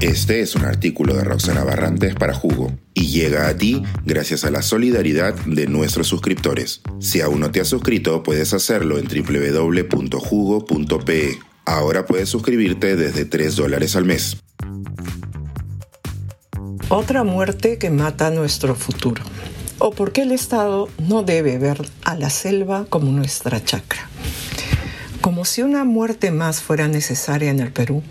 Este es un artículo de Roxana Barrantes para Jugo y llega a ti gracias a la solidaridad de nuestros suscriptores. Si aún no te has suscrito, puedes hacerlo en www.jugo.pe. Ahora puedes suscribirte desde 3 dólares al mes. Otra muerte que mata nuestro futuro. ¿O por qué el Estado no debe ver a la selva como nuestra chacra? Como si una muerte más fuera necesaria en el Perú,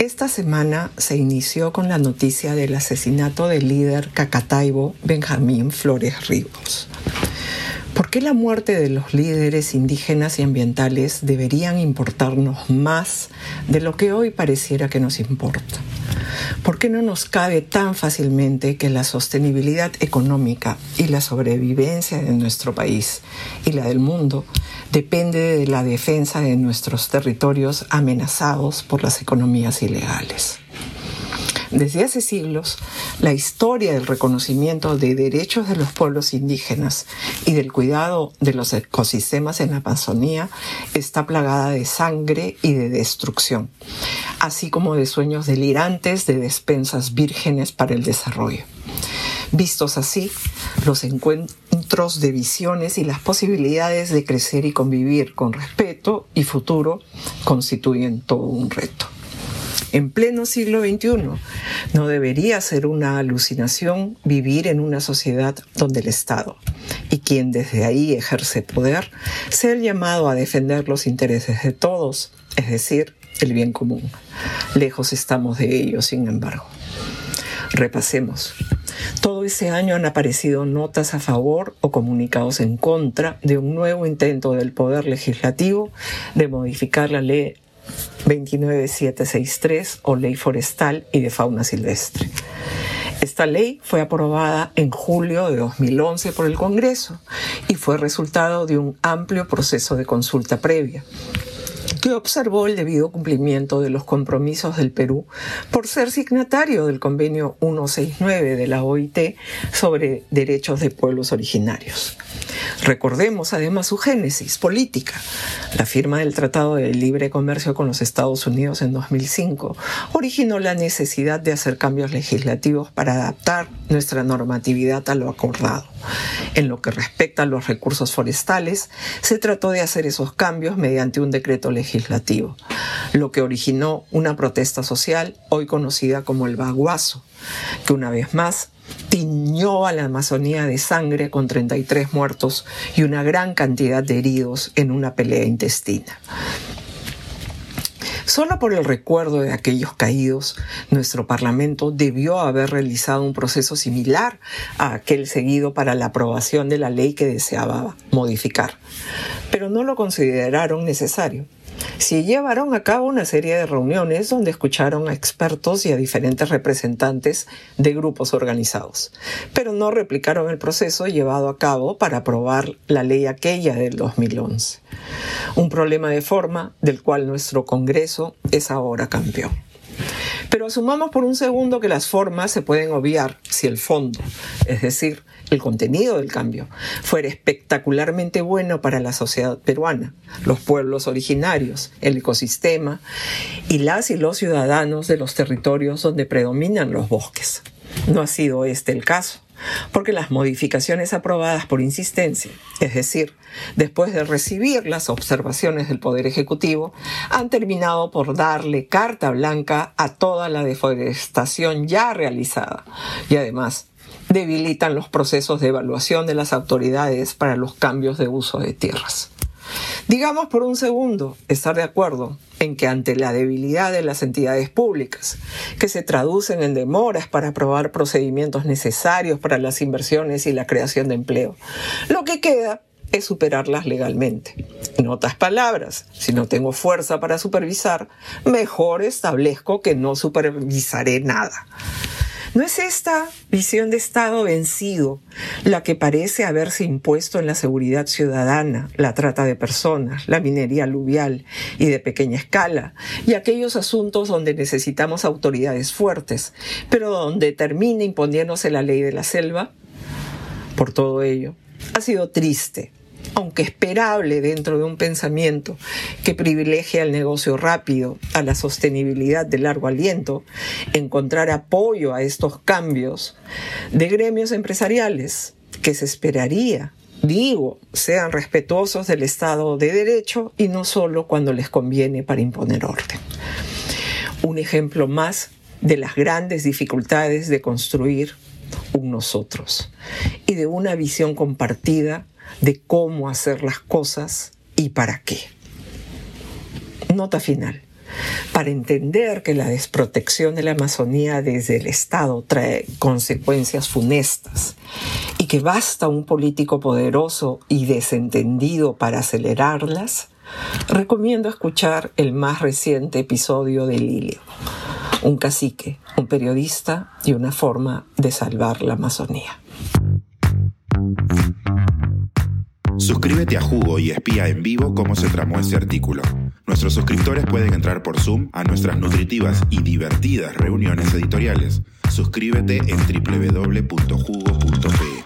esta semana se inició con la noticia del asesinato del líder cacataibo Benjamín Flores Ríos. ¿Por qué la muerte de los líderes indígenas y ambientales deberían importarnos más de lo que hoy pareciera que nos importa? ¿Por qué no nos cabe tan fácilmente que la sostenibilidad económica y la sobrevivencia de nuestro país y la del mundo depende de la defensa de nuestros territorios amenazados por las economías ilegales? Desde hace siglos, la historia del reconocimiento de derechos de los pueblos indígenas y del cuidado de los ecosistemas en la Amazonía está plagada de sangre y de destrucción, así como de sueños delirantes de despensas vírgenes para el desarrollo. Vistos así, los encuentros de visiones y las posibilidades de crecer y convivir con respeto y futuro constituyen todo un reto en pleno siglo XXI. No debería ser una alucinación vivir en una sociedad donde el Estado y quien desde ahí ejerce poder sea el llamado a defender los intereses de todos, es decir, el bien común. Lejos estamos de ello, sin embargo. Repasemos. Todo ese año han aparecido notas a favor o comunicados en contra de un nuevo intento del Poder Legislativo de modificar la ley 29763 o Ley Forestal y de Fauna Silvestre. Esta ley fue aprobada en julio de 2011 por el Congreso y fue resultado de un amplio proceso de consulta previa que observó el debido cumplimiento de los compromisos del Perú por ser signatario del convenio 169 de la OIT sobre derechos de pueblos originarios. Recordemos además su génesis política. La firma del Tratado de Libre Comercio con los Estados Unidos en 2005 originó la necesidad de hacer cambios legislativos para adaptar nuestra normatividad a lo acordado. En lo que respecta a los recursos forestales, se trató de hacer esos cambios mediante un decreto legislativo, lo que originó una protesta social hoy conocida como el baguazo, que una vez más tiñó a la Amazonía de sangre con 33 muertos y una gran cantidad de heridos en una pelea intestina. Solo por el recuerdo de aquellos caídos, nuestro Parlamento debió haber realizado un proceso similar a aquel seguido para la aprobación de la ley que deseaba modificar, pero no lo consideraron necesario sí llevaron a cabo una serie de reuniones donde escucharon a expertos y a diferentes representantes de grupos organizados, pero no replicaron el proceso llevado a cabo para aprobar la ley aquella del 2011. Un problema de forma del cual nuestro Congreso es ahora campeón. Pero asumamos por un segundo que las formas se pueden obviar si el fondo, es decir, el contenido del cambio, fuera espectacularmente bueno para la sociedad peruana, los pueblos originarios, el ecosistema y las y los ciudadanos de los territorios donde predominan los bosques. No ha sido este el caso porque las modificaciones aprobadas por insistencia, es decir, después de recibir las observaciones del Poder Ejecutivo, han terminado por darle carta blanca a toda la deforestación ya realizada y además debilitan los procesos de evaluación de las autoridades para los cambios de uso de tierras. Digamos por un segundo estar de acuerdo en que ante la debilidad de las entidades públicas, que se traducen en demoras para aprobar procedimientos necesarios para las inversiones y la creación de empleo, lo que queda es superarlas legalmente. En otras palabras, si no tengo fuerza para supervisar, mejor establezco que no supervisaré nada. ¿No es esta visión de Estado vencido la que parece haberse impuesto en la seguridad ciudadana, la trata de personas, la minería aluvial y de pequeña escala, y aquellos asuntos donde necesitamos autoridades fuertes, pero donde termina imponiéndose la ley de la selva? Por todo ello, ha sido triste aunque esperable dentro de un pensamiento que privilegia el negocio rápido a la sostenibilidad de largo aliento, encontrar apoyo a estos cambios de gremios empresariales que se esperaría digo, sean respetuosos del Estado de Derecho y no solo cuando les conviene para imponer orden. Un ejemplo más de las grandes dificultades de construir un nosotros y de una visión compartida de cómo hacer las cosas y para qué. Nota final. Para entender que la desprotección de la Amazonía desde el Estado trae consecuencias funestas y que basta un político poderoso y desentendido para acelerarlas, recomiendo escuchar el más reciente episodio de Lilio, un cacique, un periodista y una forma de salvar la Amazonía. Suscríbete a Jugo y espía en vivo cómo se tramó este artículo. Nuestros suscriptores pueden entrar por Zoom a nuestras nutritivas y divertidas reuniones editoriales. Suscríbete en www.jugo.pe.